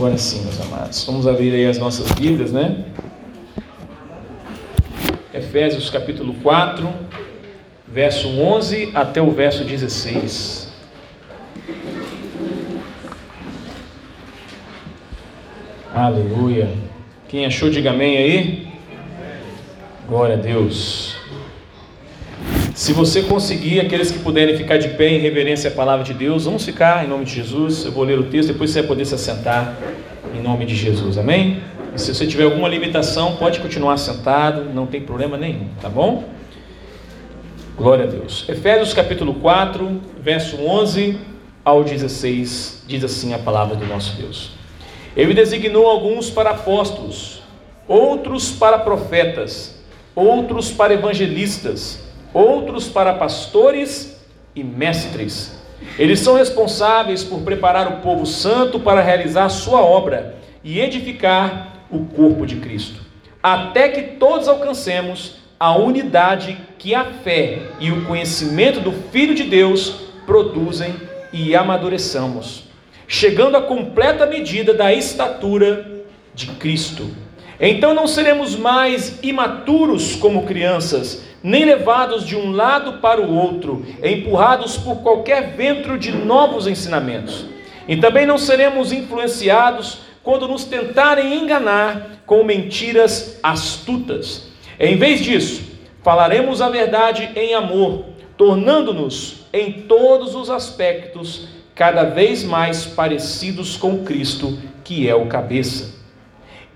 Agora sim, meus amados. Vamos abrir aí as nossas Bíblias, né? Efésios capítulo 4, verso 11 até o verso 16. Aleluia. Quem achou, diga amém aí. Glória a Deus. Se você conseguir, aqueles que puderem ficar de pé em reverência à palavra de Deus, vamos ficar em nome de Jesus. Eu vou ler o texto, depois você vai poder se assentar em nome de Jesus, amém? E se você tiver alguma limitação, pode continuar sentado, não tem problema nenhum, tá bom? Glória a Deus. Efésios capítulo 4, verso 11 ao 16, diz assim a palavra do nosso Deus. Ele designou alguns para apóstolos, outros para profetas, outros para evangelistas, outros para pastores e mestres. Eles são responsáveis por preparar o povo santo para realizar sua obra e edificar o corpo de Cristo, até que todos alcancemos a unidade que a fé e o conhecimento do Filho de Deus produzem e amadureçamos, chegando à completa medida da estatura de Cristo. Então não seremos mais imaturos como crianças, nem levados de um lado para o outro, empurrados por qualquer vento de novos ensinamentos. E também não seremos influenciados quando nos tentarem enganar com mentiras astutas. Em vez disso, falaremos a verdade em amor, tornando-nos em todos os aspectos cada vez mais parecidos com Cristo, que é o cabeça.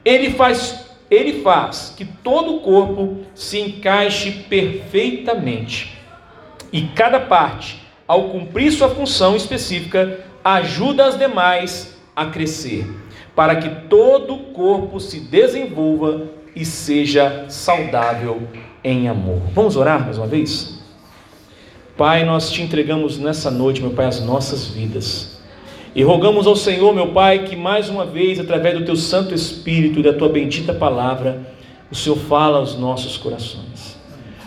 Ele faz ele faz que todo o corpo se encaixe perfeitamente. E cada parte, ao cumprir sua função específica, ajuda as demais a crescer, para que todo o corpo se desenvolva e seja saudável em amor. Vamos orar mais uma vez? Pai, nós te entregamos nessa noite, meu Pai, as nossas vidas. E rogamos ao Senhor, meu Pai, que mais uma vez, através do Teu Santo Espírito e da Tua bendita palavra, o Senhor fala aos nossos corações.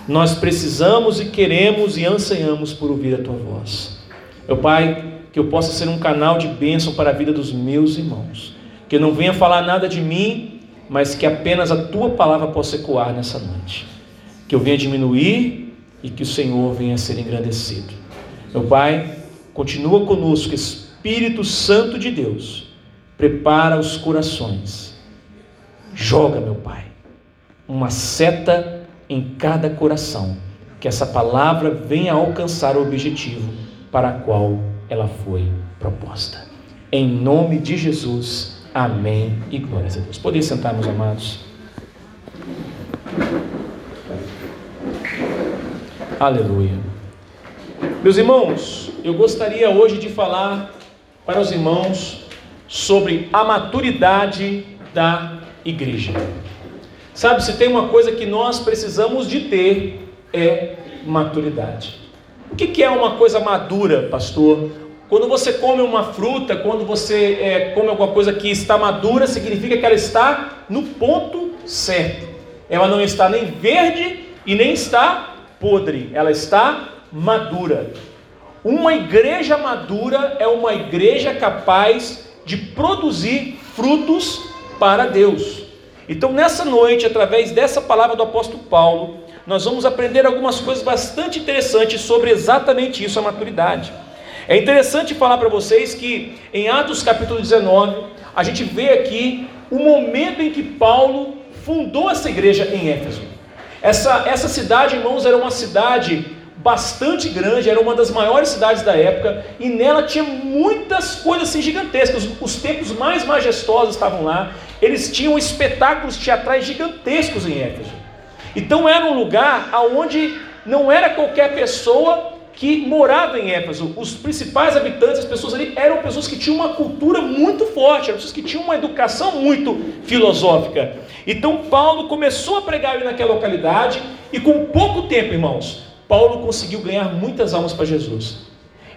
Nós precisamos e queremos e anseiamos por ouvir a Tua voz. Meu Pai, que eu possa ser um canal de bênção para a vida dos meus irmãos. Que eu não venha falar nada de mim, mas que apenas a Tua palavra possa ecoar nessa noite. Que eu venha diminuir e que o Senhor venha ser engrandecido. Meu Pai, continua conosco, Espírito Espírito Santo de Deus prepara os corações. Joga, meu Pai, uma seta em cada coração, que essa palavra venha alcançar o objetivo para o qual ela foi proposta. Em nome de Jesus, amém e glórias a Deus. Podem sentar, meus amados. Aleluia. Meus irmãos, eu gostaria hoje de falar para os irmãos sobre a maturidade da igreja. Sabe, se tem uma coisa que nós precisamos de ter é maturidade. O que é uma coisa madura, pastor? Quando você come uma fruta, quando você é, come alguma coisa que está madura, significa que ela está no ponto certo. Ela não está nem verde e nem está podre, ela está madura. Uma igreja madura é uma igreja capaz de produzir frutos para Deus. Então, nessa noite, através dessa palavra do apóstolo Paulo, nós vamos aprender algumas coisas bastante interessantes sobre exatamente isso, a maturidade. É interessante falar para vocês que em Atos capítulo 19, a gente vê aqui o momento em que Paulo fundou essa igreja em Éfeso. Essa, essa cidade, irmãos, era uma cidade bastante grande, era uma das maiores cidades da época, e nela tinha muitas coisas assim, gigantescas. Os templos mais majestosos estavam lá, eles tinham espetáculos teatrais gigantescos em Éfeso. Então era um lugar onde não era qualquer pessoa que morava em Éfeso. Os principais habitantes, as pessoas ali, eram pessoas que tinham uma cultura muito forte, eram pessoas que tinham uma educação muito filosófica. Então Paulo começou a pregar ali naquela localidade, e com pouco tempo, irmãos, Paulo conseguiu ganhar muitas almas para Jesus.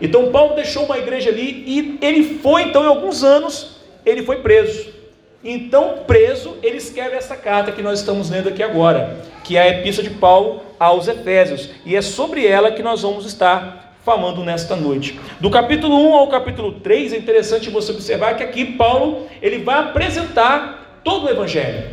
Então Paulo deixou uma igreja ali e ele foi, então, em alguns anos, ele foi preso. Então, preso, ele escreve essa carta que nós estamos lendo aqui agora, que é a epístola de Paulo aos Efésios, e é sobre ela que nós vamos estar falando nesta noite. Do capítulo 1 ao capítulo 3 é interessante você observar que aqui Paulo ele vai apresentar todo o evangelho.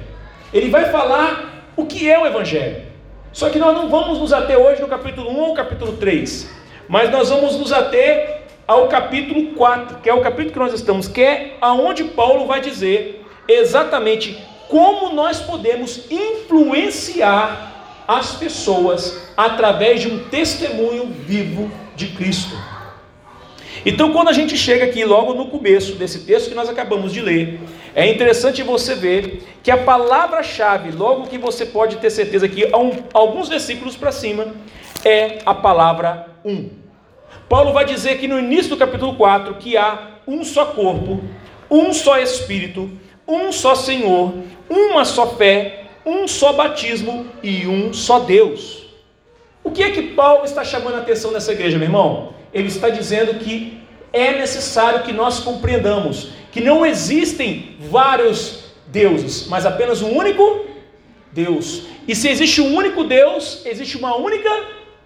Ele vai falar o que é o evangelho. Só que nós não vamos nos ater hoje no capítulo 1 ao capítulo 3, mas nós vamos nos ater ao capítulo 4, que é o capítulo que nós estamos, que é aonde Paulo vai dizer exatamente como nós podemos influenciar as pessoas através de um testemunho vivo de Cristo. Então, quando a gente chega aqui, logo no começo desse texto que nós acabamos de ler, é interessante você ver que a palavra-chave, logo que você pode ter certeza que alguns versículos para cima, é a palavra um. Paulo vai dizer que no início do capítulo 4 que há um só corpo, um só Espírito, um só Senhor, uma só fé, um só batismo e um só Deus. O que é que Paulo está chamando a atenção nessa igreja, meu irmão? Ele está dizendo que é necessário que nós compreendamos que não existem vários deuses, mas apenas um único Deus. E se existe um único Deus, existe uma única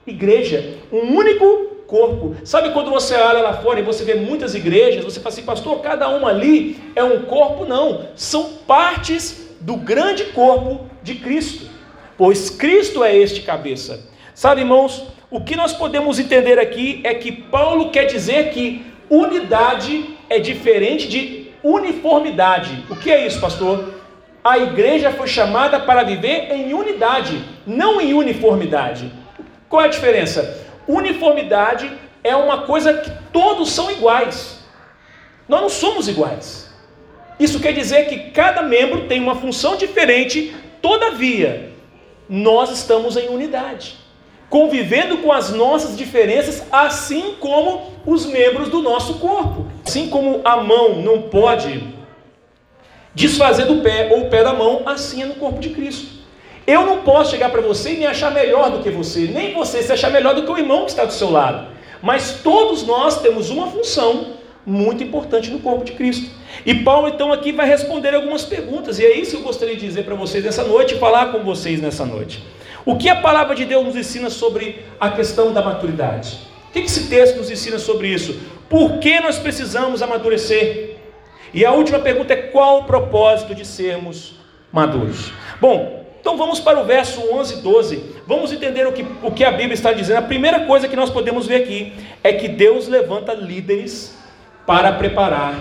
igreja, um único corpo. Sabe quando você olha lá fora e você vê muitas igrejas, você fala assim, pastor, cada uma ali é um corpo? Não, são partes do grande corpo de Cristo, pois Cristo é este cabeça. Sabe, irmãos, o que nós podemos entender aqui é que Paulo quer dizer que unidade é diferente de uniformidade. O que é isso, pastor? A igreja foi chamada para viver em unidade, não em uniformidade. Qual é a diferença? Uniformidade é uma coisa que todos são iguais. Nós não somos iguais. Isso quer dizer que cada membro tem uma função diferente, todavia, nós estamos em unidade convivendo com as nossas diferenças, assim como os membros do nosso corpo. Assim como a mão não pode desfazer do pé ou o pé da mão, assim é no corpo de Cristo. Eu não posso chegar para você e me achar melhor do que você, nem você se achar melhor do que o irmão que está do seu lado. Mas todos nós temos uma função muito importante no corpo de Cristo. E Paulo então aqui vai responder algumas perguntas, e é isso que eu gostaria de dizer para vocês nessa noite e falar com vocês nessa noite. O que a palavra de Deus nos ensina sobre a questão da maturidade? O que esse texto nos ensina sobre isso? Por que nós precisamos amadurecer? E a última pergunta é: qual o propósito de sermos maduros? Bom, então vamos para o verso 11 e 12. Vamos entender o que, o que a Bíblia está dizendo. A primeira coisa que nós podemos ver aqui é que Deus levanta líderes para preparar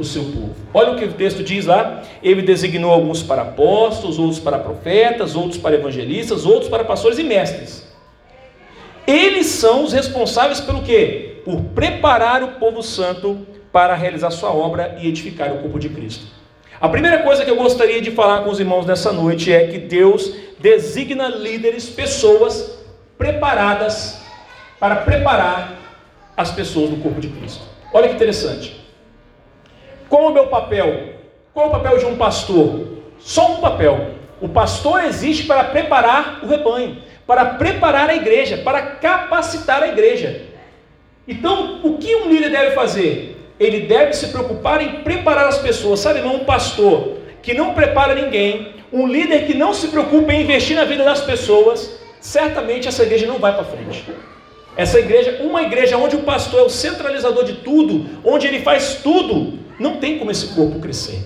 o seu povo. Olha o que o texto diz lá: ele designou alguns para apóstolos, outros para profetas, outros para evangelistas, outros para pastores e mestres. Eles são os responsáveis pelo quê? Por preparar o povo santo para realizar sua obra e edificar o corpo de Cristo. A primeira coisa que eu gostaria de falar com os irmãos nessa noite é que Deus designa líderes, pessoas preparadas para preparar as pessoas do corpo de Cristo. Olha que interessante. Qual o meu papel? Qual o papel de um pastor? Só um papel. O pastor existe para preparar o rebanho, para preparar a igreja, para capacitar a igreja. Então, o que um líder deve fazer? Ele deve se preocupar em preparar as pessoas. Sabe, não um pastor que não prepara ninguém, um líder que não se preocupa em investir na vida das pessoas, certamente essa igreja não vai para frente. Essa igreja, uma igreja onde o pastor é o centralizador de tudo, onde ele faz tudo, não tem como esse corpo crescer.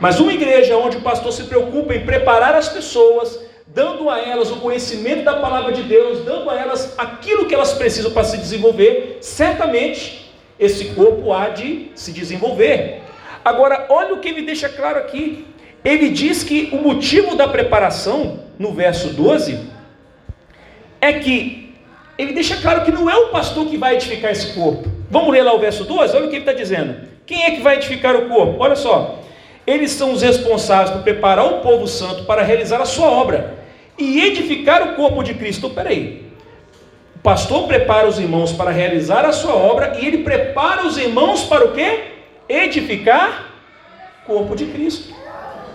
Mas uma igreja onde o pastor se preocupa em preparar as pessoas, dando a elas o conhecimento da palavra de Deus, dando a elas aquilo que elas precisam para se desenvolver, certamente esse corpo há de se desenvolver. Agora, olha o que ele deixa claro aqui. Ele diz que o motivo da preparação, no verso 12, é que ele deixa claro que não é o pastor que vai edificar esse corpo. Vamos ler lá o verso 12? Olha o que ele está dizendo. Quem é que vai edificar o corpo? Olha só, eles são os responsáveis por preparar o povo santo para realizar a sua obra e edificar o corpo de Cristo. Então, peraí, o pastor prepara os irmãos para realizar a sua obra e ele prepara os irmãos para o quê? Edificar o corpo de Cristo.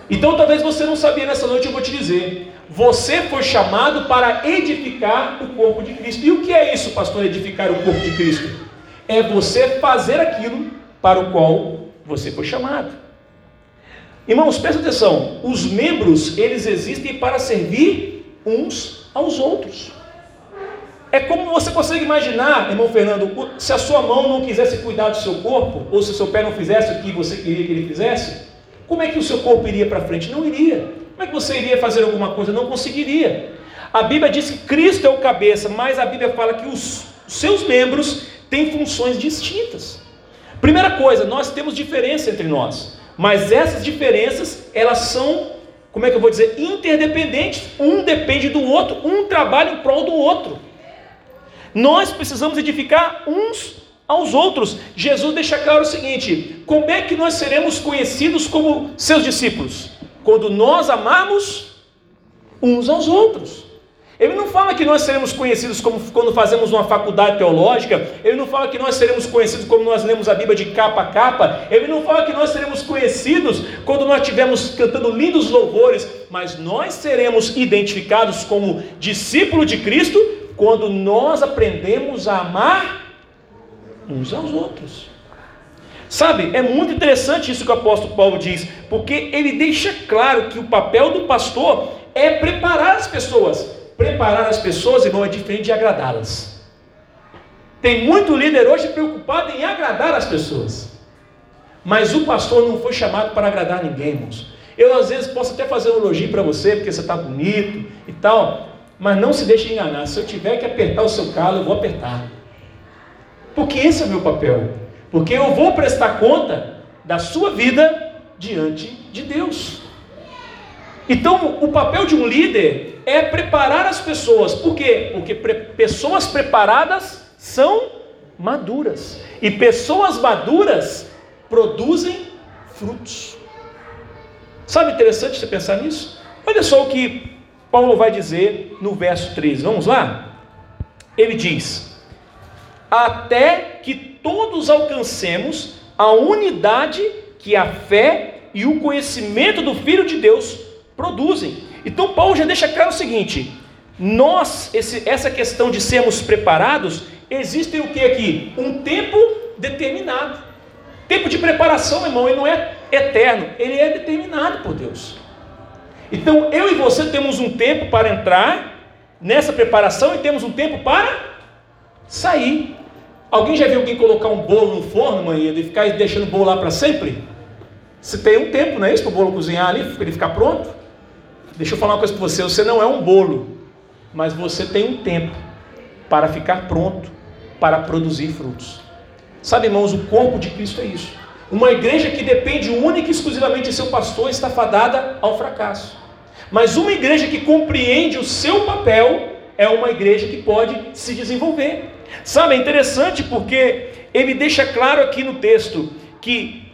Então, talvez você não sabia nessa noite, eu vou te dizer. Você foi chamado para edificar o corpo de Cristo. E o que é isso, pastor, edificar o corpo de Cristo? É você fazer aquilo para o qual você foi chamado. Irmãos, presta atenção, os membros, eles existem para servir uns aos outros. é como você consegue imaginar, irmão Fernando, se a sua mão não quisesse cuidar do seu corpo, ou se o seu pé não fizesse o que você queria que ele fizesse, como é que o seu corpo iria para frente? Não iria. Como é que você iria fazer alguma coisa? Não conseguiria. A Bíblia diz que Cristo é o cabeça, mas a Bíblia fala que os seus membros têm funções distintas. Primeira coisa, nós temos diferença entre nós, mas essas diferenças, elas são, como é que eu vou dizer, interdependentes. Um depende do outro, um trabalha em prol do outro. Nós precisamos edificar uns aos outros. Jesus deixa claro o seguinte: como é que nós seremos conhecidos como seus discípulos? Quando nós amarmos uns aos outros. Ele não fala que nós seremos conhecidos como quando fazemos uma faculdade teológica, ele não fala que nós seremos conhecidos como nós lemos a Bíblia de capa a capa, ele não fala que nós seremos conhecidos quando nós estivermos cantando lindos louvores, mas nós seremos identificados como discípulo de Cristo quando nós aprendemos a amar uns aos outros. Sabe, é muito interessante isso que o apóstolo Paulo diz, porque ele deixa claro que o papel do pastor é preparar as pessoas. Preparar as pessoas, irmão, é diferente de agradá-las. Tem muito líder hoje preocupado em agradar as pessoas. Mas o pastor não foi chamado para agradar ninguém, irmãos. Eu às vezes posso até fazer um elogio para você, porque você está bonito e tal, mas não se deixe enganar. Se eu tiver que apertar o seu calo, eu vou apertar. Porque esse é o meu papel. Porque eu vou prestar conta da sua vida diante de Deus. Então, o papel de um líder é preparar as pessoas. Por quê? Porque pre pessoas preparadas são maduras. E pessoas maduras produzem frutos. Sabe interessante você pensar nisso? Olha só o que Paulo vai dizer no verso 13. Vamos lá? Ele diz: Até que todos alcancemos a unidade que a fé e o conhecimento do Filho de Deus produzem. Então Paulo já deixa claro o seguinte: nós, esse, essa questão de sermos preparados, existe o que aqui? Um tempo determinado. Tempo de preparação, irmão, ele não é eterno, ele é determinado por Deus. Então eu e você temos um tempo para entrar nessa preparação e temos um tempo para sair. Alguém já viu alguém colocar um bolo no forno, mãe, e ficar deixando o bolo lá para sempre? Você tem um tempo, não é isso, para o bolo cozinhar ali, para ele ficar pronto? Deixa eu falar uma coisa para você: você não é um bolo, mas você tem um tempo para ficar pronto para produzir frutos. Sabe, irmãos, o corpo de Cristo é isso. Uma igreja que depende única e exclusivamente de seu pastor está fadada ao fracasso. Mas uma igreja que compreende o seu papel é uma igreja que pode se desenvolver. Sabe, é interessante porque ele deixa claro aqui no texto que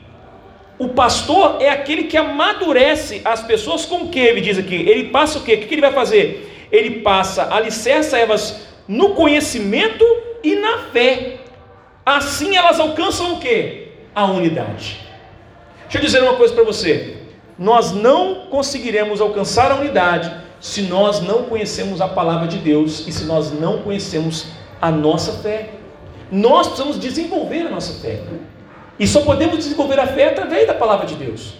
o pastor é aquele que amadurece as pessoas com o que ele diz aqui? Ele passa o quê? O que ele vai fazer? Ele passa alicerça elas no conhecimento e na fé. Assim elas alcançam o que? A unidade. Deixa eu dizer uma coisa para você. Nós não conseguiremos alcançar a unidade se nós não conhecemos a palavra de Deus e se nós não conhecemos a nossa fé. Nós precisamos desenvolver a nossa fé. E só podemos desenvolver a fé através da palavra de Deus.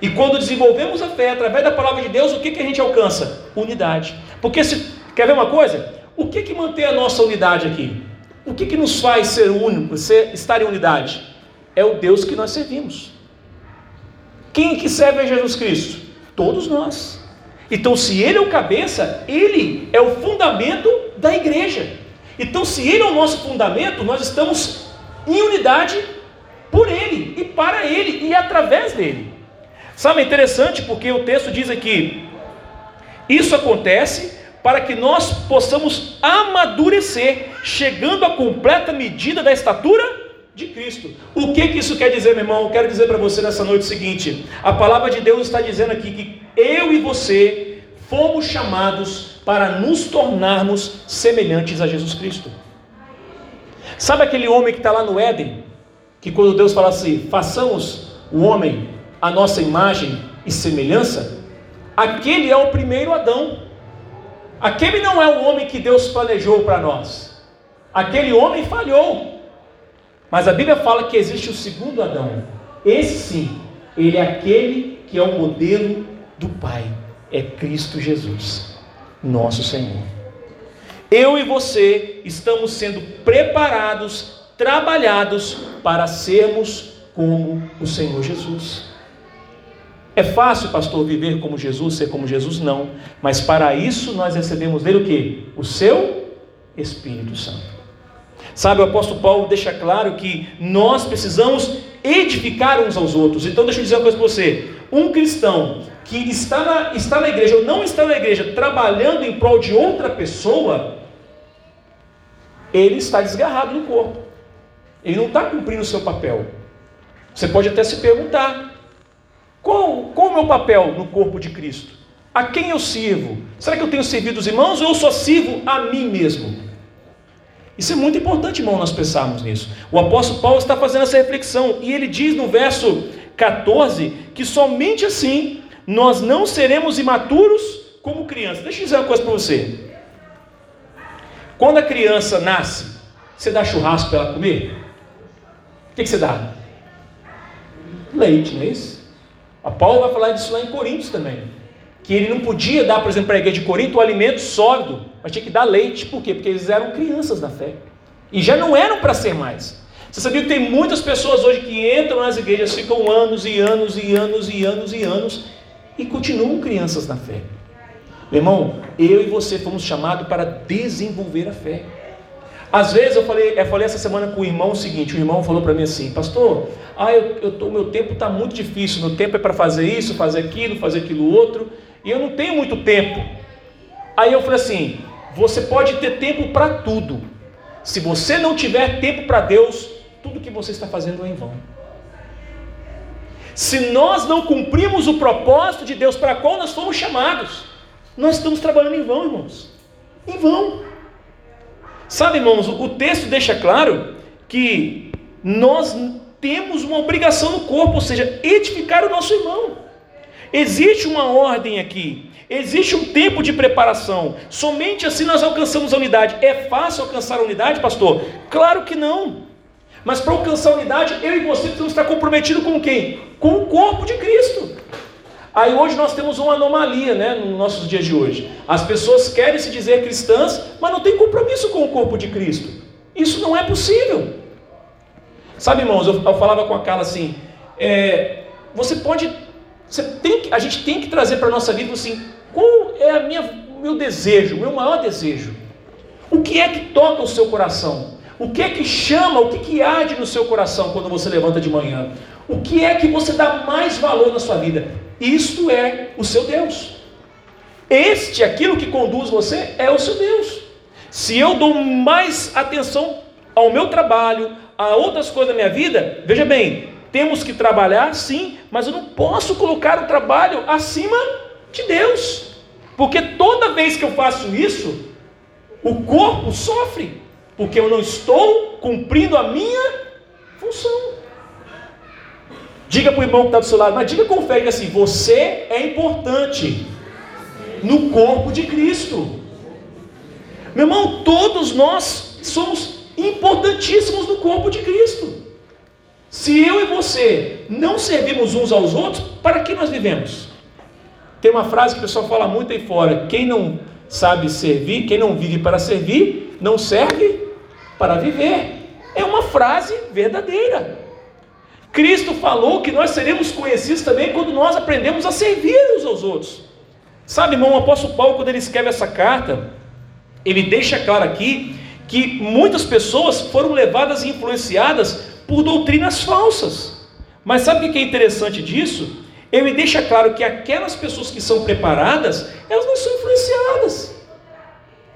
E quando desenvolvemos a fé através da palavra de Deus, o que, que a gente alcança? Unidade. Porque se quer ver uma coisa? O que, que mantém a nossa unidade aqui? O que, que nos faz ser único, ser, estar em unidade? É o Deus que nós servimos. Quem que serve a Jesus Cristo? Todos nós. Então, se Ele é o cabeça, Ele é o fundamento da igreja. Então, se Ele é o nosso fundamento, nós estamos em unidade por Ele e para Ele e através dele. Sabe, é interessante porque o texto diz aqui: isso acontece para que nós possamos amadurecer, chegando à completa medida da estatura de Cristo. O que, que isso quer dizer, meu irmão? Eu quero dizer para você nessa noite o seguinte: a palavra de Deus está dizendo aqui que eu e você fomos chamados para nos tornarmos semelhantes a Jesus Cristo. Sabe aquele homem que está lá no Éden? Que quando Deus fala assim, façamos o homem a nossa imagem e semelhança, aquele é o primeiro Adão. Aquele não é o homem que Deus planejou para nós. Aquele homem falhou. Mas a Bíblia fala que existe o segundo Adão. Esse sim, ele é aquele que é o modelo do Pai. É Cristo Jesus, nosso Senhor. eu e você estamos sendo preparados, trabalhados para sermos como o Senhor Jesus. É fácil, pastor, viver como Jesus, ser como Jesus? Não. Mas para isso nós recebemos dele o que? O seu Espírito Santo. Sabe, o apóstolo Paulo deixa claro que nós precisamos edificar uns aos outros. Então, deixa eu dizer uma coisa para você: um cristão que está na, está na igreja ou não está na igreja trabalhando em prol de outra pessoa, ele está desgarrado no corpo. Ele não está cumprindo o seu papel. Você pode até se perguntar: qual, qual o meu papel no corpo de Cristo? A quem eu sirvo? Será que eu tenho servido os irmãos ou eu só sirvo a mim mesmo? Isso é muito importante, irmão, nós pensarmos nisso. O apóstolo Paulo está fazendo essa reflexão e ele diz no verso 14 que somente assim nós não seremos imaturos como crianças. Deixa eu dizer uma coisa para você. Quando a criança nasce, você dá churrasco para ela comer? O que, que você dá? Leite, não é isso? A Paulo vai falar disso lá em Coríntios também. Que ele não podia dar, por exemplo, para a igreja de Corinto, o alimento sólido, mas tinha que dar leite. Por quê? Porque eles eram crianças na fé. E já não eram para ser mais. Você sabia que tem muitas pessoas hoje que entram nas igrejas, ficam anos e anos e anos e anos e anos e continuam crianças na fé. Meu irmão, eu e você fomos chamados para desenvolver a fé. Às vezes eu falei, eu falei essa semana com o irmão o seguinte: o irmão falou para mim assim, pastor, ah, eu, eu tô, meu tempo está muito difícil, meu tempo é para fazer isso, fazer aquilo, fazer aquilo outro, e eu não tenho muito tempo. Aí eu falei assim: você pode ter tempo para tudo, se você não tiver tempo para Deus, tudo que você está fazendo é em vão. Se nós não cumprimos o propósito de Deus para qual nós fomos chamados, nós estamos trabalhando em vão, irmãos. Em vão. Sabe, irmãos, o texto deixa claro que nós temos uma obrigação no corpo, ou seja, edificar o nosso irmão. Existe uma ordem aqui, existe um tempo de preparação. Somente assim nós alcançamos a unidade. É fácil alcançar a unidade, pastor? Claro que não. Mas para alcançar a unidade, eu e você precisamos estar comprometidos com quem? Com o corpo de Cristo. Aí hoje nós temos uma anomalia, né, nos nossos dias de hoje. As pessoas querem se dizer cristãs, mas não têm compromisso com o corpo de Cristo. Isso não é possível. Sabe, irmãos, eu, eu falava com a Carla assim: é, você pode, você tem que, a gente tem que trazer para a nossa vida assim, qual é a minha, meu desejo, o meu maior desejo? O que é que toca o seu coração? O que é que chama, o que, que arde no seu coração quando você levanta de manhã? O que é que você dá mais valor na sua vida? Isto é o seu Deus. Este, aquilo que conduz você, é o seu Deus. Se eu dou mais atenção ao meu trabalho, a outras coisas da minha vida, veja bem, temos que trabalhar sim, mas eu não posso colocar o trabalho acima de Deus, porque toda vez que eu faço isso, o corpo sofre, porque eu não estou cumprindo a minha função. Diga para o irmão que está do seu lado, mas diga com fé, assim: você é importante no corpo de Cristo. Meu irmão, todos nós somos importantíssimos no corpo de Cristo. Se eu e você não servimos uns aos outros, para que nós vivemos? Tem uma frase que o pessoal fala muito aí fora: quem não sabe servir, quem não vive para servir, não serve para viver. É uma frase verdadeira. Cristo falou que nós seremos conhecidos também quando nós aprendemos a servir uns aos outros. Sabe, irmão, o apóstolo Paulo, quando ele escreve essa carta, ele deixa claro aqui que muitas pessoas foram levadas e influenciadas por doutrinas falsas. Mas sabe o que é interessante disso? Ele deixa claro que aquelas pessoas que são preparadas, elas não são influenciadas.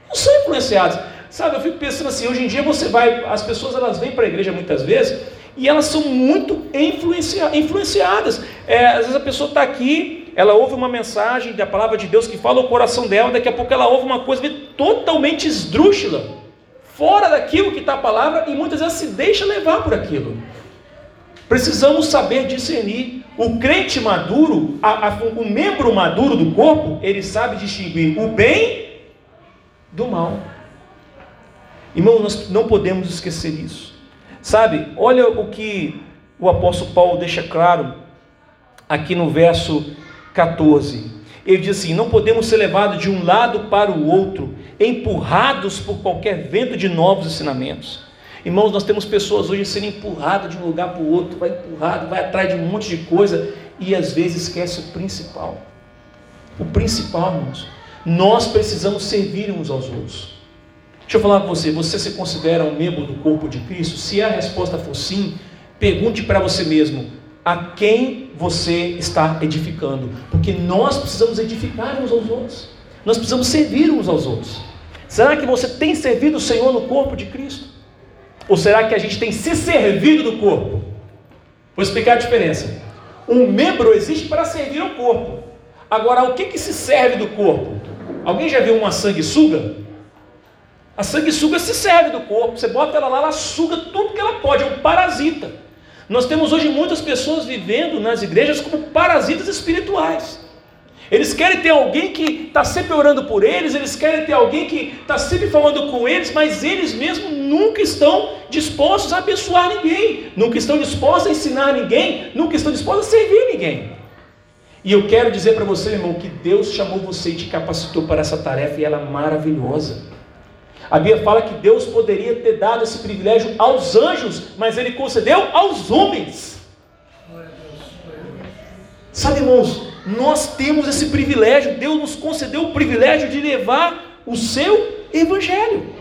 Não são influenciadas. Sabe, eu fico pensando assim, hoje em dia você vai, as pessoas elas vêm para a igreja muitas vezes e elas são muito influencia, influenciadas. É, às vezes a pessoa está aqui, ela ouve uma mensagem da palavra de Deus que fala o coração dela, daqui a pouco ela ouve uma coisa totalmente esdrúxula, fora daquilo que está a palavra, e muitas vezes se deixa levar por aquilo. Precisamos saber discernir. O crente maduro, a, a, o membro maduro do corpo, ele sabe distinguir o bem do mal. Irmão, nós não podemos esquecer isso. Sabe, olha o que o apóstolo Paulo deixa claro aqui no verso 14. Ele diz assim: não podemos ser levados de um lado para o outro, empurrados por qualquer vento de novos ensinamentos. Irmãos, nós temos pessoas hoje sendo empurradas de um lugar para o outro, vai empurrado, vai atrás de um monte de coisa e às vezes esquece o principal. O principal, irmãos, nós precisamos servir uns aos outros. Deixa eu falar com você, você se considera um membro do corpo de Cristo? Se a resposta for sim, pergunte para você mesmo: a quem você está edificando? Porque nós precisamos edificar uns aos outros. Nós precisamos servir uns aos outros. Será que você tem servido o Senhor no corpo de Cristo? Ou será que a gente tem se servido do corpo? Vou explicar a diferença. Um membro existe para servir ao corpo. Agora, o que, que se serve do corpo? Alguém já viu uma sanguessuga? A sanguessuga se serve do corpo. Você bota ela lá, ela suga tudo que ela pode. É um parasita. Nós temos hoje muitas pessoas vivendo nas igrejas como parasitas espirituais. Eles querem ter alguém que está sempre orando por eles, eles querem ter alguém que está sempre falando com eles, mas eles mesmos nunca estão dispostos a abençoar ninguém, nunca estão dispostos a ensinar ninguém, nunca estão dispostos a servir ninguém. E eu quero dizer para você, irmão, que Deus chamou você e te capacitou para essa tarefa e ela é maravilhosa. A Bíblia fala que Deus poderia ter dado esse privilégio aos anjos, mas Ele concedeu aos homens. Sabe, irmãos, nós temos esse privilégio, Deus nos concedeu o privilégio de levar o seu evangelho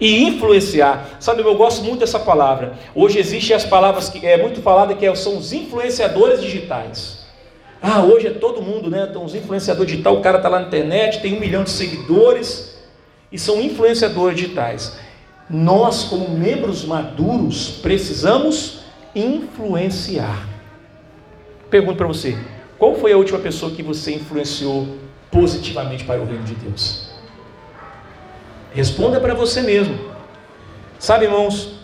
e influenciar. Sabe, eu gosto muito dessa palavra. Hoje existem as palavras que é muito falada que são os influenciadores digitais. Ah, hoje é todo mundo, né? Então, os influenciadores digitais, o cara está lá na internet, tem um milhão de seguidores e são influenciadores digitais. Nós, como membros maduros, precisamos influenciar. Pergunto para você: qual foi a última pessoa que você influenciou positivamente para o reino de Deus? Responda para você mesmo. Sabe, irmãos,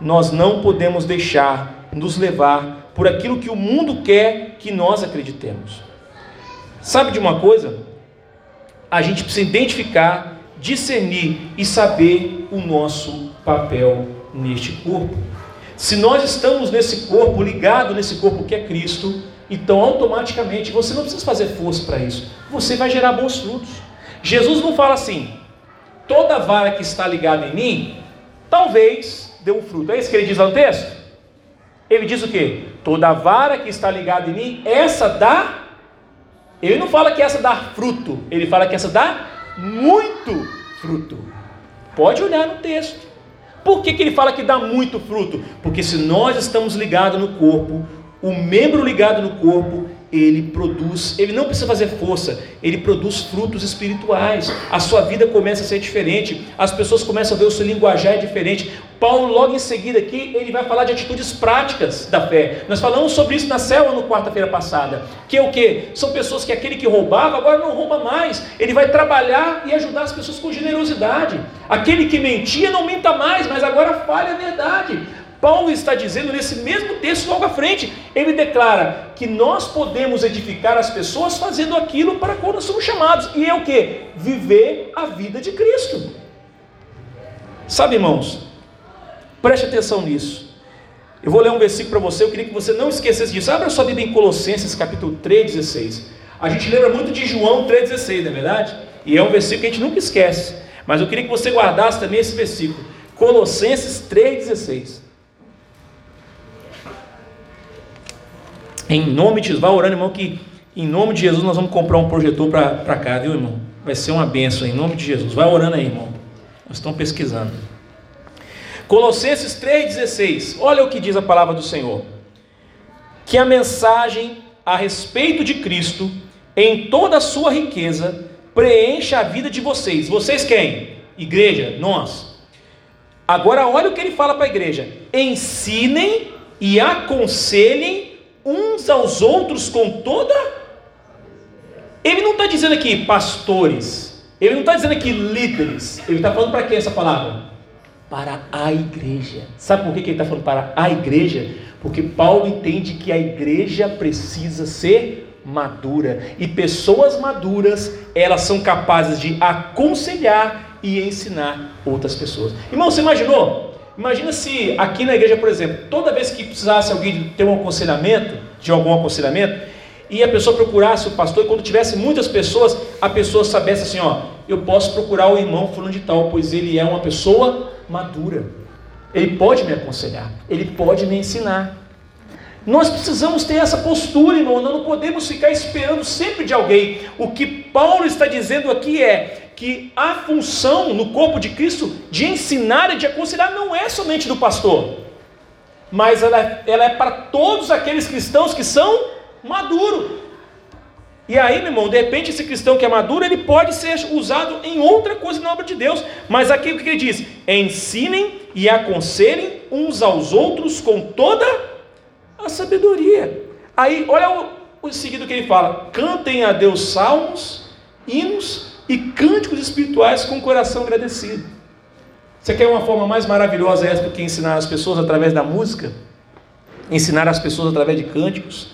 nós não podemos deixar nos levar por aquilo que o mundo quer que nós acreditemos. Sabe de uma coisa? A gente precisa identificar discernir e saber o nosso papel neste corpo. Se nós estamos nesse corpo, ligado nesse corpo que é Cristo, então automaticamente você não precisa fazer força para isso. Você vai gerar bons frutos. Jesus não fala assim: toda vara que está ligada em mim, talvez dê um fruto. É isso que ele diz lá no texto? Ele diz o que? Toda vara que está ligada em mim, essa dá. Ele não fala que essa dá fruto, ele fala que essa dá muito fruto. Pode olhar no texto. Por que, que ele fala que dá muito fruto? Porque se nós estamos ligados no corpo, o membro ligado no corpo, ele produz, ele não precisa fazer força, ele produz frutos espirituais. A sua vida começa a ser diferente, as pessoas começam a ver o seu linguajar diferente. Paulo, logo em seguida aqui, ele vai falar de atitudes práticas da fé. Nós falamos sobre isso na célula no quarta-feira passada. Que é o que? São pessoas que aquele que roubava agora não rouba mais. Ele vai trabalhar e ajudar as pessoas com generosidade. Aquele que mentia não minta mais, mas agora fale a verdade. Paulo está dizendo nesse mesmo texto logo à frente, ele declara que nós podemos edificar as pessoas fazendo aquilo para quando somos chamados. E é o que? Viver a vida de Cristo. Sabe, irmãos? Preste atenção nisso. Eu vou ler um versículo para você, eu queria que você não esquecesse disso. Abra sua Bíblia em Colossenses, capítulo 3, 16. A gente lembra muito de João 3,16, não é verdade? E é um versículo que a gente nunca esquece. Mas eu queria que você guardasse também esse versículo. Colossenses 3,16. Em nome de Jesus, vai orando, irmão, que em nome de Jesus nós vamos comprar um projetor para cá, viu, irmão? Vai ser uma benção, em nome de Jesus. Vai orando aí, irmão. Nós estamos pesquisando. Colossenses 3,16. Olha o que diz a palavra do Senhor. Que a mensagem a respeito de Cristo, em toda a sua riqueza, preencha a vida de vocês. Vocês quem? Igreja, nós. Agora olha o que ele fala para a igreja: ensinem e aconselhem uns aos outros com toda. Ele não está dizendo aqui pastores, ele não está dizendo aqui líderes, ele está falando para quem essa palavra? Para a igreja. Sabe por que ele está falando para a igreja? Porque Paulo entende que a igreja precisa ser madura e pessoas maduras elas são capazes de aconselhar e ensinar outras pessoas. Irmão, você imaginou? Imagina se aqui na igreja, por exemplo, toda vez que precisasse alguém ter um aconselhamento, de algum aconselhamento, e a pessoa procurasse o pastor, e quando tivesse muitas pessoas, a pessoa soubesse assim: ó, eu posso procurar o irmão fulano de tal, pois ele é uma pessoa madura. Ele pode me aconselhar, ele pode me ensinar. Nós precisamos ter essa postura, irmão. Nós não podemos ficar esperando sempre de alguém. O que Paulo está dizendo aqui é que a função no corpo de Cristo de ensinar e de aconselhar não é somente do pastor, mas ela, é, ela é para todos aqueles cristãos que são maduros. E aí, meu irmão, de repente esse cristão que é maduro, ele pode ser usado em outra coisa na obra de Deus. Mas aqui o que ele diz? Ensinem e aconselhem uns aos outros com toda a sabedoria. Aí, olha o, o seguinte que ele fala: cantem a Deus salmos, hinos e cânticos espirituais com o coração agradecido. Você quer uma forma mais maravilhosa essa do que ensinar as pessoas através da música? Ensinar as pessoas através de cânticos?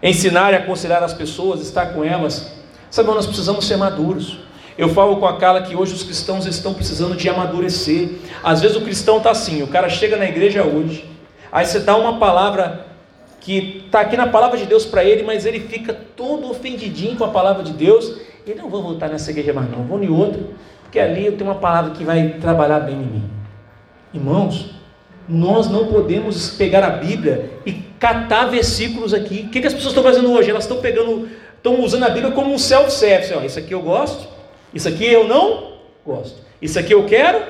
Ensinar e aconselhar as pessoas, estar com elas? Sabe, nós precisamos ser maduros. Eu falo com a Carla que hoje os cristãos estão precisando de amadurecer. Às vezes o cristão está assim, o cara chega na igreja hoje, aí você dá uma palavra que está aqui na palavra de Deus para ele, mas ele fica todo ofendidinho com a palavra de Deus. Ele não vou voltar nessa igreja mais não, vou em outra, porque ali eu tenho uma palavra que vai trabalhar bem em mim. Irmãos, nós não podemos pegar a Bíblia e catar versículos aqui. O que as pessoas estão fazendo hoje? Elas estão pegando, estão usando a Bíblia como um self-service. Isso aqui eu gosto, isso aqui eu não gosto. Isso aqui eu quero,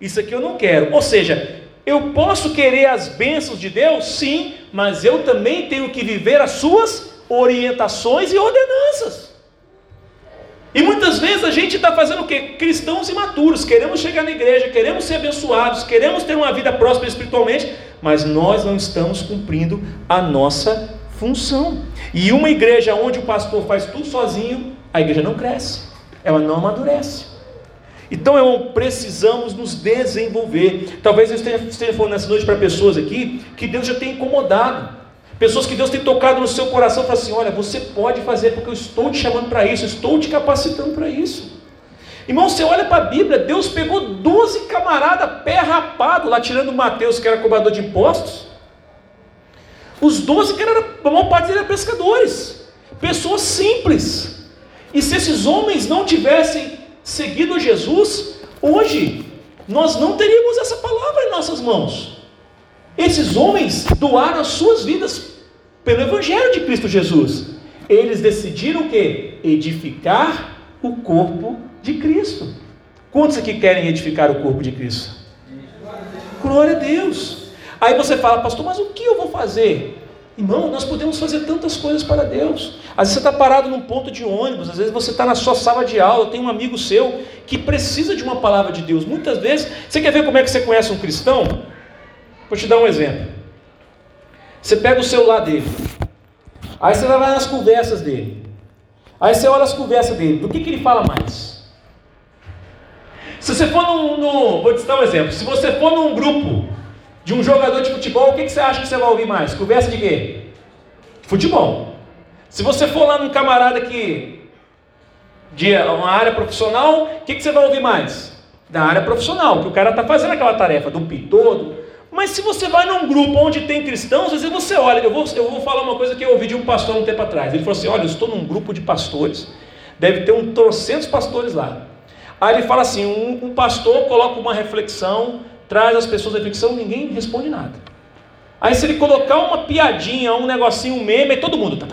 isso aqui eu não quero. Ou seja, eu posso querer as bênçãos de Deus, sim, mas eu também tenho que viver as suas orientações e ordenanças. E muitas vezes a gente está fazendo o quê? Cristãos imaturos, queremos chegar na igreja, queremos ser abençoados, queremos ter uma vida próspera espiritualmente, mas nós não estamos cumprindo a nossa função. E uma igreja onde o pastor faz tudo sozinho, a igreja não cresce, ela não amadurece. Então, irmão, precisamos nos desenvolver. Talvez eu esteja, esteja falando nessa noite para pessoas aqui que Deus já tem incomodado. Pessoas que Deus tem tocado no seu coração e assim: olha, você pode fazer porque eu estou te chamando para isso, estou te capacitando para isso. Irmão, você olha para a Bíblia, Deus pegou 12 camaradas pé rapado, lá tirando Mateus, que era cobrador de impostos. Os 12 que eram, a maior parte eram pescadores, pessoas simples. E se esses homens não tivessem seguido Jesus, hoje nós não teríamos essa palavra em nossas mãos. Esses homens doaram as suas vidas pelo Evangelho de Cristo Jesus. Eles decidiram o que? Edificar o corpo de Cristo. Quantos aqui querem edificar o corpo de Cristo? Glória a Deus. Aí você fala, pastor, mas o que eu vou fazer? Irmão, nós podemos fazer tantas coisas para Deus. Às vezes você está parado num ponto de ônibus, às vezes você está na sua sala de aula, tem um amigo seu que precisa de uma palavra de Deus. Muitas vezes, você quer ver como é que você conhece um cristão? Vou te dar um exemplo. Você pega o celular dele, aí você vai nas conversas dele, aí você olha as conversas dele, do que, que ele fala mais? Se você for num, num, Vou te dar um exemplo. Se você for num grupo de um jogador de futebol, o que, que você acha que você vai ouvir mais? Conversa de quê? Futebol. Se você for lá num camarada que. de uma área profissional, o que, que você vai ouvir mais? Da área profissional, que o cara está fazendo aquela tarefa, do pintor, mas se você vai num grupo onde tem cristãos, às vezes você olha, eu vou, eu vou falar uma coisa que eu ouvi de um pastor um tempo atrás. Ele falou assim: Olha, eu estou num grupo de pastores, deve ter um trocentos pastores lá. Aí ele fala assim: um, um pastor coloca uma reflexão, traz as pessoas a reflexão, ninguém responde nada. Aí se ele colocar uma piadinha, um negocinho, um meme, aí todo mundo.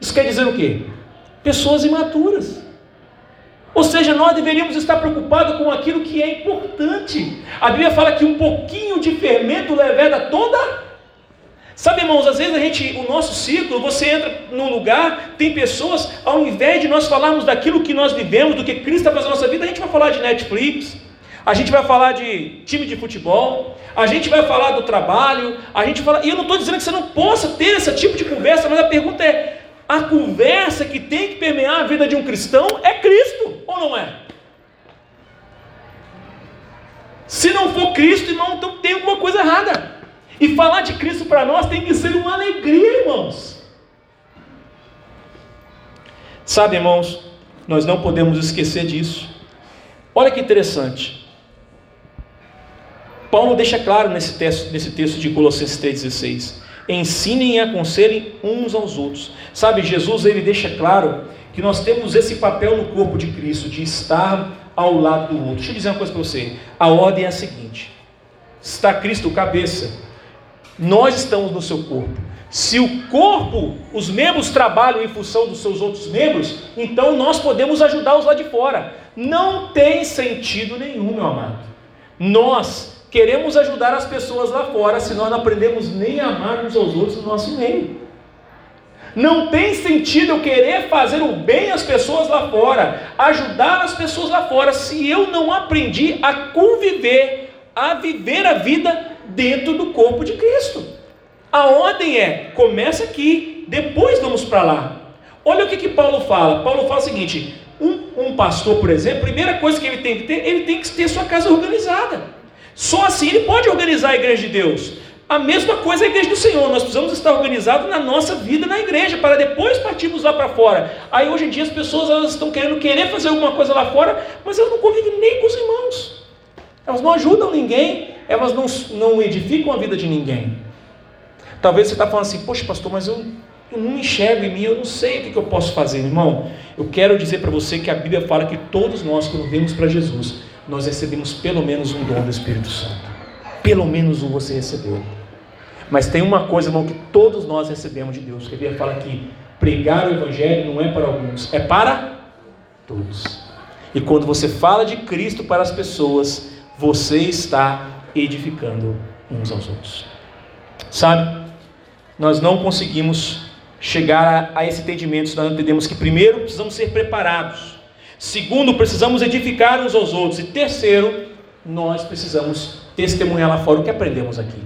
Isso quer dizer o quê? Pessoas imaturas. Ou seja, nós deveríamos estar preocupados com aquilo que é importante. A Bíblia fala que um pouquinho de fermento leveda toda. Sabe, irmãos, às vezes a gente, o nosso ciclo, você entra num lugar, tem pessoas, ao invés de nós falarmos daquilo que nós vivemos, do que Cristo está fazendo na nossa vida, a gente vai falar de Netflix, a gente vai falar de time de futebol, a gente vai falar do trabalho, a gente fala. E eu não estou dizendo que você não possa ter esse tipo de conversa, mas a pergunta é: a conversa que tem que permear a vida de um cristão é Cristo, ou não é? Se não for Cristo, irmão, então tem alguma coisa errada. E falar de Cristo para nós tem que ser uma alegria, irmãos. Sabe, irmãos, nós não podemos esquecer disso. Olha que interessante. Paulo deixa claro nesse texto, nesse texto de Colossenses 3,16 ensinem e aconselhem uns aos outros. Sabe, Jesus ele deixa claro que nós temos esse papel no corpo de Cristo, de estar ao lado do outro. Deixa eu dizer uma coisa para você: a ordem é a seguinte: está Cristo cabeça, nós estamos no seu corpo. Se o corpo, os membros trabalham em função dos seus outros membros, então nós podemos ajudá-los lá de fora. Não tem sentido nenhum, meu amado. Nós queremos ajudar as pessoas lá fora se nós não aprendemos nem a amar uns aos outros no nosso meio. Não tem sentido eu querer fazer o bem às pessoas lá fora, ajudar as pessoas lá fora, se eu não aprendi a conviver, a viver a vida dentro do corpo de Cristo. A ordem é: começa aqui, depois vamos para lá. Olha o que, que Paulo fala. Paulo fala o seguinte: um, um pastor, por exemplo, primeira coisa que ele tem que ter, ele tem que ter sua casa organizada. Só assim ele pode organizar a igreja de Deus. A mesma coisa a igreja do Senhor, nós precisamos estar organizados na nossa vida na igreja, para depois partirmos lá para fora. Aí hoje em dia as pessoas elas estão querendo querer fazer alguma coisa lá fora, mas elas não convivem nem com os irmãos. Elas não ajudam ninguém, elas não, não edificam a vida de ninguém. Talvez você está falando assim, poxa pastor, mas eu, eu não enxergo em mim, eu não sei o que, que eu posso fazer, irmão. Eu quero dizer para você que a Bíblia fala que todos nós, quando vemos para Jesus, nós recebemos pelo menos um dom do Espírito Santo. Pelo menos um você recebeu. Mas tem uma coisa, irmão, que todos nós recebemos de Deus. Que a fala que pregar o Evangelho não é para alguns, é para todos. E quando você fala de Cristo para as pessoas, você está edificando uns aos outros. Sabe? Nós não conseguimos chegar a, a esse entendimento se nós entendemos que primeiro precisamos ser preparados. Segundo, precisamos edificar uns aos outros. E terceiro, nós precisamos testemunhar lá fora o que aprendemos aqui.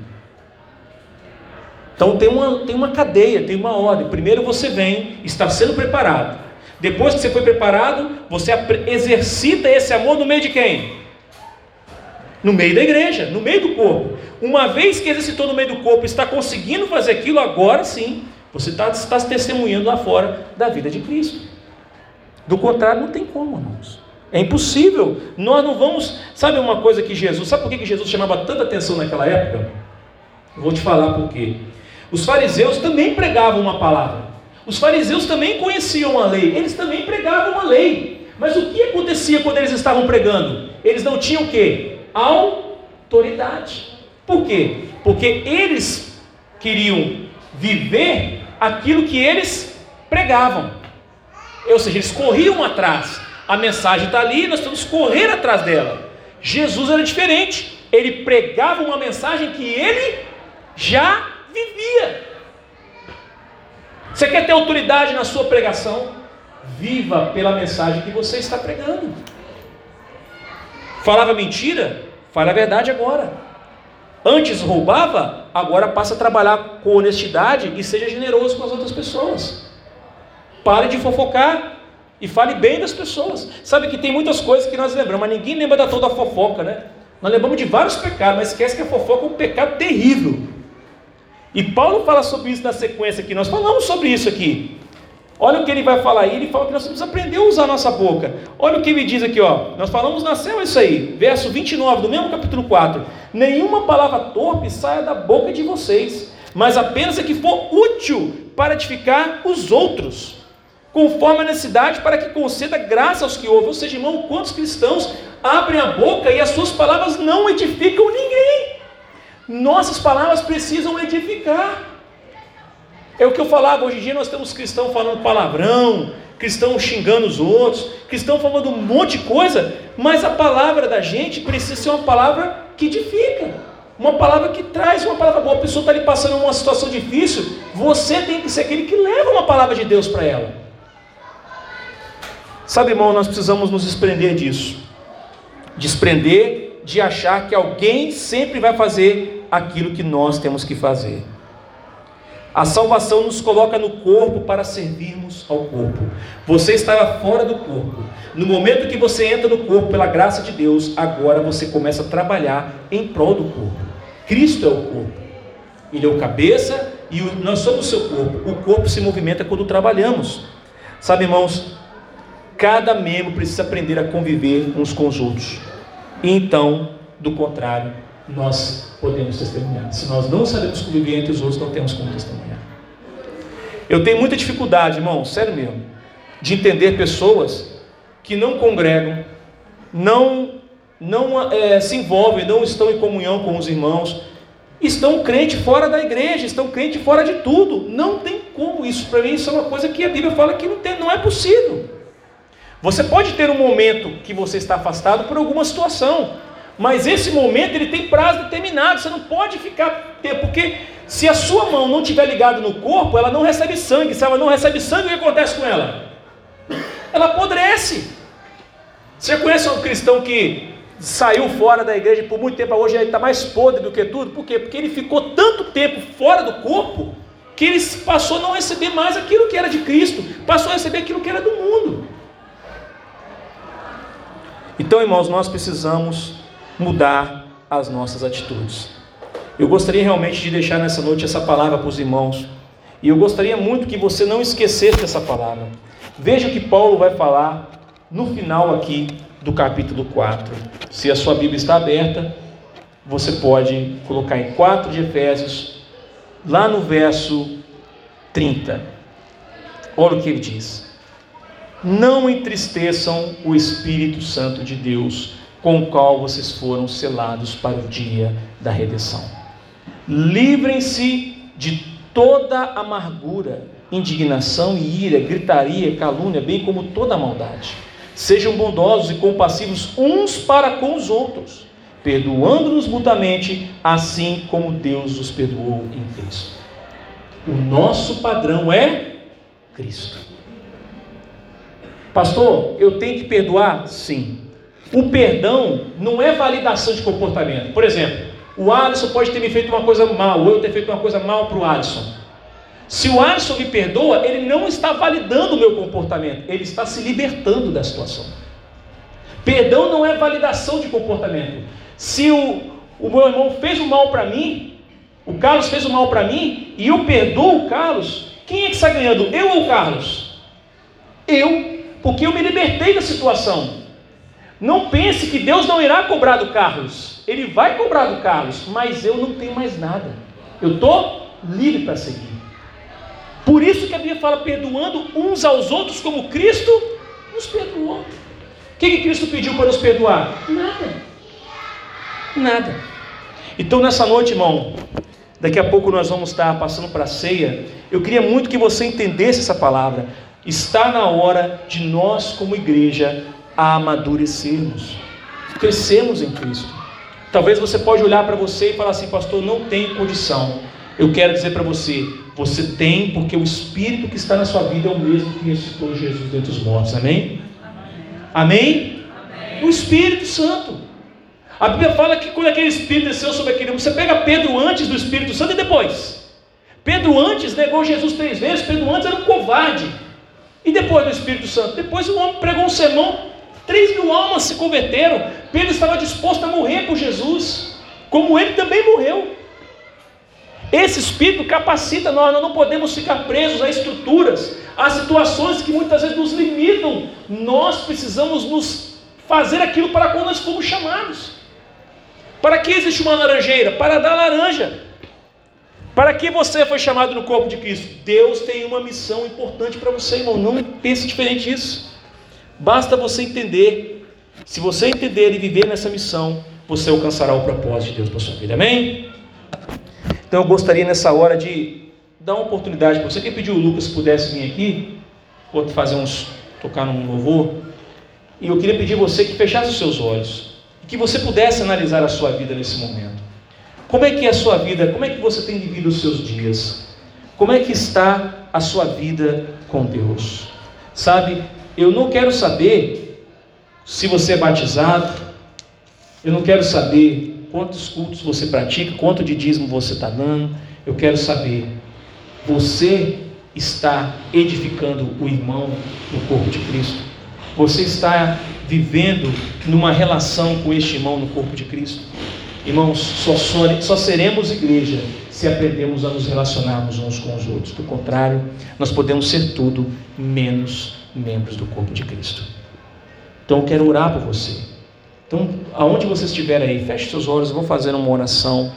Então tem uma, tem uma cadeia, tem uma ordem. Primeiro você vem, está sendo preparado. Depois que você foi preparado, você exercita esse amor no meio de quem? No meio da igreja, no meio do corpo. Uma vez que exercitou no meio do corpo, está conseguindo fazer aquilo, agora sim, você está, está testemunhando lá fora da vida de Cristo. Do contrário, não tem como, irmãos. É impossível. Nós não vamos. Sabe uma coisa que Jesus. Sabe por que Jesus chamava tanta atenção naquela época? Vou te falar por quê. Os fariseus também pregavam uma palavra. Os fariseus também conheciam a lei. Eles também pregavam a lei. Mas o que acontecia quando eles estavam pregando? Eles não tinham o quê? Autoridade. Por quê? Porque eles queriam viver aquilo que eles pregavam. Ou seja, eles corriam atrás. A mensagem está ali, nós temos que correr atrás dela. Jesus era diferente. Ele pregava uma mensagem que ele já vivia. Você quer ter autoridade na sua pregação? Viva pela mensagem que você está pregando. Falava mentira? Fale a verdade agora. Antes roubava, agora passa a trabalhar com honestidade e seja generoso com as outras pessoas. Pare de fofocar e fale bem das pessoas. Sabe que tem muitas coisas que nós lembramos, mas ninguém lembra da toda a fofoca, né? Nós lembramos de vários pecados, mas esquece que a fofoca é um pecado terrível. E Paulo fala sobre isso na sequência aqui. Nós falamos sobre isso aqui. Olha o que ele vai falar aí. Ele fala que nós precisamos aprender a usar a nossa boca. Olha o que ele diz aqui, ó. Nós falamos na céu isso aí. Verso 29 do mesmo capítulo 4. Nenhuma palavra torpe saia da boca de vocês, mas apenas a que for útil para edificar os outros, conforme a necessidade, para que conceda graça aos que ouvem. Ou seja, irmão, quantos cristãos abrem a boca e as suas palavras não edificam ninguém? Nossas palavras precisam edificar. É o que eu falava, hoje em dia nós temos cristãos falando palavrão, cristãos xingando os outros, cristãos falando um monte de coisa, mas a palavra da gente precisa ser uma palavra que edifica. Uma palavra que traz uma palavra boa. A pessoa está ali passando uma situação difícil, você tem que ser aquele que leva uma palavra de Deus para ela. Sabe, irmão, nós precisamos nos desprender disso. Desprender de achar que alguém sempre vai fazer aquilo que nós temos que fazer. A salvação nos coloca no corpo para servirmos ao corpo. Você estava fora do corpo. No momento que você entra no corpo pela graça de Deus, agora você começa a trabalhar em prol do corpo. Cristo é o corpo. Ele é o cabeça e nós somos o seu corpo. O corpo se movimenta quando trabalhamos. Sabe, irmãos, cada membro precisa aprender a conviver uns com os outros. E então, do contrário, nós podemos testemunhar. Se nós não sabemos conviver entre os outros, não temos como testemunhar. Eu tenho muita dificuldade, irmão, sério mesmo, de entender pessoas que não congregam, não, não é, se envolvem, não estão em comunhão com os irmãos, estão crente fora da igreja, estão crente fora de tudo. Não tem como isso. Para mim, isso é uma coisa que a Bíblia fala que não, tem, não é possível. Você pode ter um momento que você está afastado por alguma situação, mas esse momento ele tem prazo determinado. Você não pode ficar porque se a sua mão não estiver ligada no corpo, ela não recebe sangue. Se ela não recebe sangue, o que acontece com ela? Ela apodrece. Você conhece um cristão que saiu fora da igreja por muito tempo, hoje ele está mais podre do que tudo. Por quê? Porque ele ficou tanto tempo fora do corpo que ele passou a não receber mais aquilo que era de Cristo, passou a receber aquilo que era do mundo. Então, irmãos, nós precisamos mudar as nossas atitudes. Eu gostaria realmente de deixar nessa noite essa palavra para os irmãos. E eu gostaria muito que você não esquecesse essa palavra. Veja o que Paulo vai falar no final aqui do capítulo 4. Se a sua Bíblia está aberta, você pode colocar em 4 de Efésios, lá no verso 30. Olha o que ele diz: Não entristeçam o Espírito Santo de Deus, com o qual vocês foram selados para o dia da redenção. Livrem-se de toda amargura, indignação e ira, gritaria, calúnia, bem como toda maldade Sejam bondosos e compassivos uns para com os outros, perdoando-nos mutuamente, assim como Deus os perdoou em Cristo. O nosso padrão é Cristo. Pastor, eu tenho que perdoar? Sim. O perdão não é validação de comportamento. Por exemplo, o Alisson pode ter me feito uma coisa mal, ou eu ter feito uma coisa mal para o Alisson. Se o Alisson me perdoa, ele não está validando o meu comportamento, ele está se libertando da situação. Perdão não é validação de comportamento. Se o, o meu irmão fez o mal para mim, o Carlos fez o mal para mim, e eu perdoo o Carlos, quem é que está ganhando? Eu ou o Carlos? Eu, porque eu me libertei da situação. Não pense que Deus não irá cobrar do Carlos. Ele vai cobrar do Carlos, mas eu não tenho mais nada. Eu estou livre para seguir. Por isso que a Bíblia fala perdoando uns aos outros como Cristo nos perdoou. O que, que Cristo pediu para nos perdoar? Nada. Nada. Então nessa noite, irmão, daqui a pouco nós vamos estar passando para a ceia. Eu queria muito que você entendesse essa palavra. Está na hora de nós, como igreja, amadurecermos, crescermos em Cristo. Talvez você pode olhar para você e falar assim, pastor, não tem condição. Eu quero dizer para você, você tem, porque o Espírito que está na sua vida é o mesmo que ressuscitou Jesus dentre os mortos. Amém? Amém? Amém? O Espírito Santo. A Bíblia fala que quando aquele Espírito desceu sobre aquele homem, você pega Pedro antes do Espírito Santo e depois. Pedro antes negou Jesus três vezes, Pedro antes era um covarde. E depois do Espírito Santo? Depois o homem pregou um sermão, três mil almas se converteram. Pedro estava disposto a morrer por Jesus, como ele também morreu. Esse Espírito capacita nós, nós não podemos ficar presos a estruturas, a situações que muitas vezes nos limitam. Nós precisamos nos fazer aquilo para quando nós fomos chamados. Para que existe uma laranjeira? Para dar laranja. Para que você foi chamado no corpo de Cristo? Deus tem uma missão importante para você, irmão. Não pense diferente disso. Basta você entender. Se você entender e viver nessa missão, você alcançará o propósito de Deus para sua vida. Amém? Então eu gostaria nessa hora de dar uma oportunidade para você. Quem pediu o Lucas pudesse vir aqui, ou fazer uns, tocar num louvor. E eu queria pedir você que fechasse os seus olhos, que você pudesse analisar a sua vida nesse momento. Como é que é a sua vida? Como é que você tem vivido os seus dias? Como é que está a sua vida com Deus? Sabe, eu não quero saber se você é batizado, eu não quero saber quantos cultos você pratica, quanto de dízimo você está dando. Eu quero saber, você está edificando o irmão no corpo de Cristo? Você está vivendo numa relação com este irmão no corpo de Cristo? Irmãos, só, só seremos igreja se aprendemos a nos relacionarmos uns com os outros. Do contrário, nós podemos ser tudo menos membros do corpo de Cristo. Então eu quero orar por você. Então, aonde você estiver aí, feche seus olhos, vou fazer uma oração.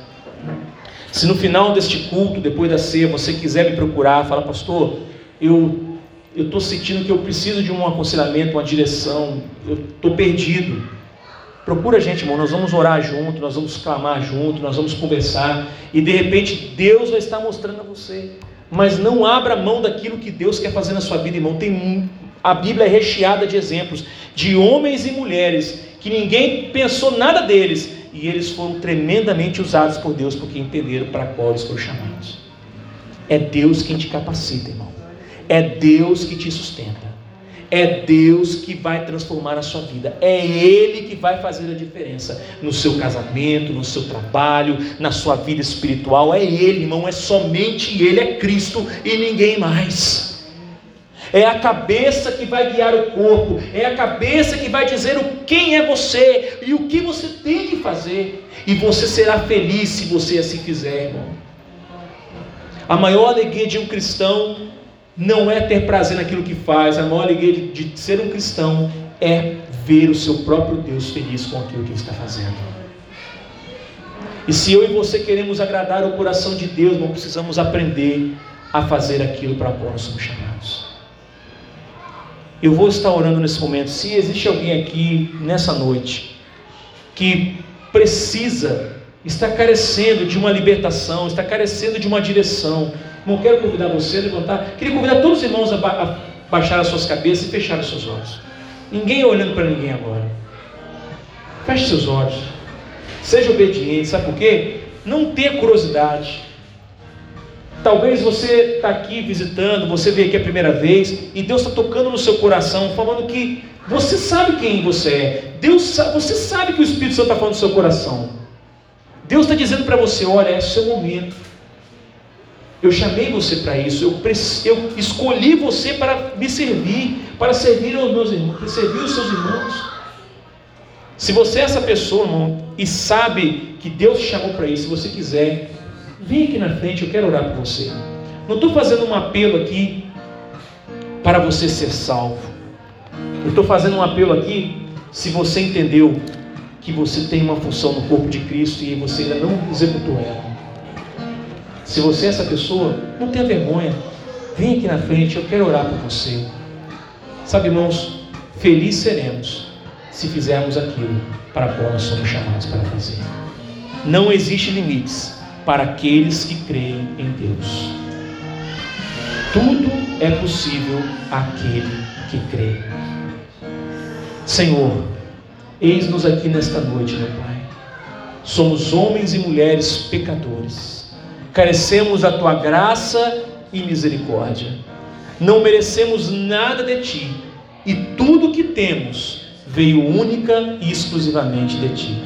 Se no final deste culto, depois da ceia, você quiser me procurar, fala, pastor, eu eu estou sentindo que eu preciso de um aconselhamento, uma direção, eu estou perdido. Procura a gente, irmão, nós vamos orar junto, nós vamos clamar junto, nós vamos conversar, e de repente Deus vai estar mostrando a você. Mas não abra mão daquilo que Deus quer fazer na sua vida, irmão. Tem a Bíblia é recheada de exemplos de homens e mulheres que ninguém pensou nada deles e eles foram tremendamente usados por Deus porque entenderam para qual eles foram chamados. É Deus quem te capacita, irmão. É Deus que te sustenta. É Deus que vai transformar a sua vida. É Ele que vai fazer a diferença no seu casamento, no seu trabalho, na sua vida espiritual. É Ele, irmão. É somente Ele, é Cristo e ninguém mais. É a cabeça que vai guiar o corpo, é a cabeça que vai dizer o quem é você e o que você tem que fazer. E você será feliz se você assim fizer, irmão. A maior alegria de um cristão não é ter prazer naquilo que faz, a maior alegria de, ser um cristão é ver o seu próprio Deus feliz com aquilo que ele está fazendo. E se eu e você queremos agradar o coração de Deus, não precisamos aprender a fazer aquilo para qual nós somos chamados. Eu vou estar orando nesse momento. Se existe alguém aqui nessa noite que precisa, está carecendo de uma libertação, está carecendo de uma direção, não quero convidar você a levantar. Queria convidar todos os irmãos a, ba a baixar as suas cabeças e fechar os seus olhos. Ninguém olhando para ninguém agora. Feche seus olhos. Seja obediente. Sabe por quê? Não tenha curiosidade. Talvez você está aqui visitando, você veio aqui a primeira vez e Deus está tocando no seu coração, falando que você sabe quem você é. Deus, você sabe que o Espírito Santo está falando no seu coração. Deus está dizendo para você: olha, é o seu momento. Eu chamei você para isso, eu, eu, escolhi você para me servir, para servir aos meus irmãos, para servir os seus irmãos. Se você é essa pessoa, irmão, e sabe que Deus te chamou para isso, se você quiser, vem aqui na frente, eu quero orar por você. Não estou fazendo um apelo aqui para você ser salvo. Eu estou fazendo um apelo aqui se você entendeu que você tem uma função no corpo de Cristo e você ainda não executou ela. Se você é essa pessoa, não tenha vergonha. Vem aqui na frente, eu quero orar por você. Sabe, irmãos, felizes seremos se fizermos aquilo para qual nós somos chamados para fazer. Não existe limites para aqueles que creem em Deus. Tudo é possível àquele que crê. Senhor, eis-nos aqui nesta noite, meu Pai. Somos homens e mulheres pecadores carecemos da tua graça e misericórdia. Não merecemos nada de ti, e tudo que temos veio única e exclusivamente de ti.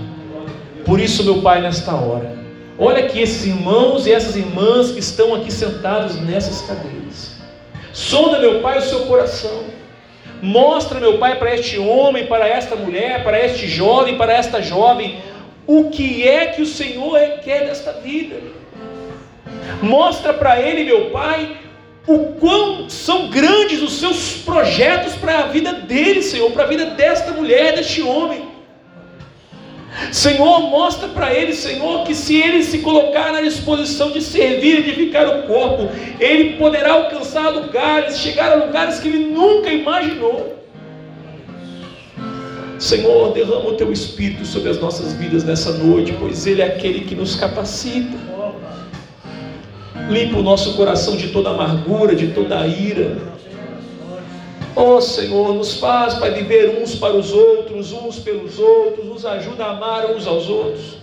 Por isso, meu Pai, nesta hora, olha aqui esses irmãos e essas irmãs que estão aqui sentados nessas cadeiras. Sonda, meu Pai, o seu coração. Mostra, meu Pai, para este homem, para esta mulher, para este jovem, para esta jovem, o que é que o Senhor quer desta vida. Mostra para ele, meu Pai, o quão são grandes os seus projetos para a vida dele, Senhor, para a vida desta mulher, deste homem. Senhor, mostra para ele, Senhor, que se ele se colocar na disposição de servir, e edificar o corpo, ele poderá alcançar lugares, chegar a lugares que ele nunca imaginou. Senhor, derrama o teu espírito sobre as nossas vidas nessa noite, pois ele é aquele que nos capacita limpa o nosso coração de toda amargura, de toda ira. Oh, Senhor, nos faz, Pai, viver uns para os outros, uns pelos outros, nos ajuda a amar uns aos outros.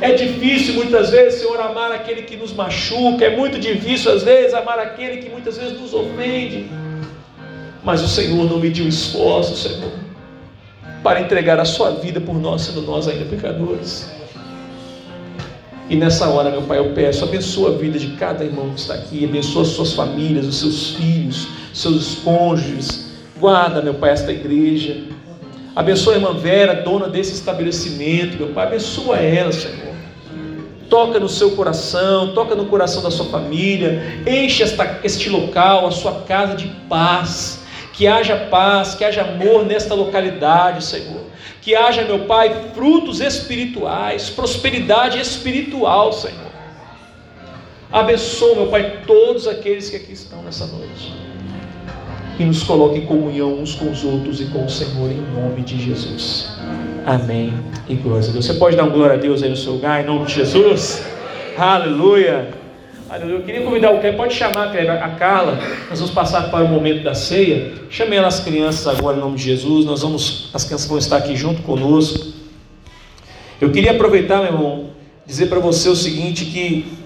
É difícil muitas vezes, Senhor, amar aquele que nos machuca, é muito difícil às vezes amar aquele que muitas vezes nos ofende. Mas o Senhor não mediu esforço, Senhor, para entregar a sua vida por nós, sendo nós ainda pecadores. E nessa hora, meu Pai, eu peço, abençoa a vida de cada irmão que está aqui, abençoa as suas famílias, os seus filhos, seus cônjuges. Guarda, meu Pai, esta igreja. Abençoa a irmã Vera, dona desse estabelecimento, meu Pai, abençoa ela, Senhor. Toca no seu coração, toca no coração da sua família, enche esta, este local, a sua casa de paz, que haja paz, que haja amor nesta localidade, Senhor Que haja, meu Pai, frutos espirituais, prosperidade espiritual, Senhor. Abençoa, meu Pai, todos aqueles que aqui estão nessa noite. E nos coloque em comunhão uns com os outros e com o Senhor, em nome de Jesus. Amém. E glória a Deus. Você pode dar um glória a Deus aí no seu lugar, em nome de Jesus? Aleluia. Aleluia. Eu queria convidar o Cleber, pode chamar a Carla. Nós vamos passar para o momento da ceia. Chamei as crianças agora em nome de Jesus. Nós vamos, as crianças vão estar aqui junto conosco. Eu queria aproveitar, meu irmão, dizer para você o seguinte: que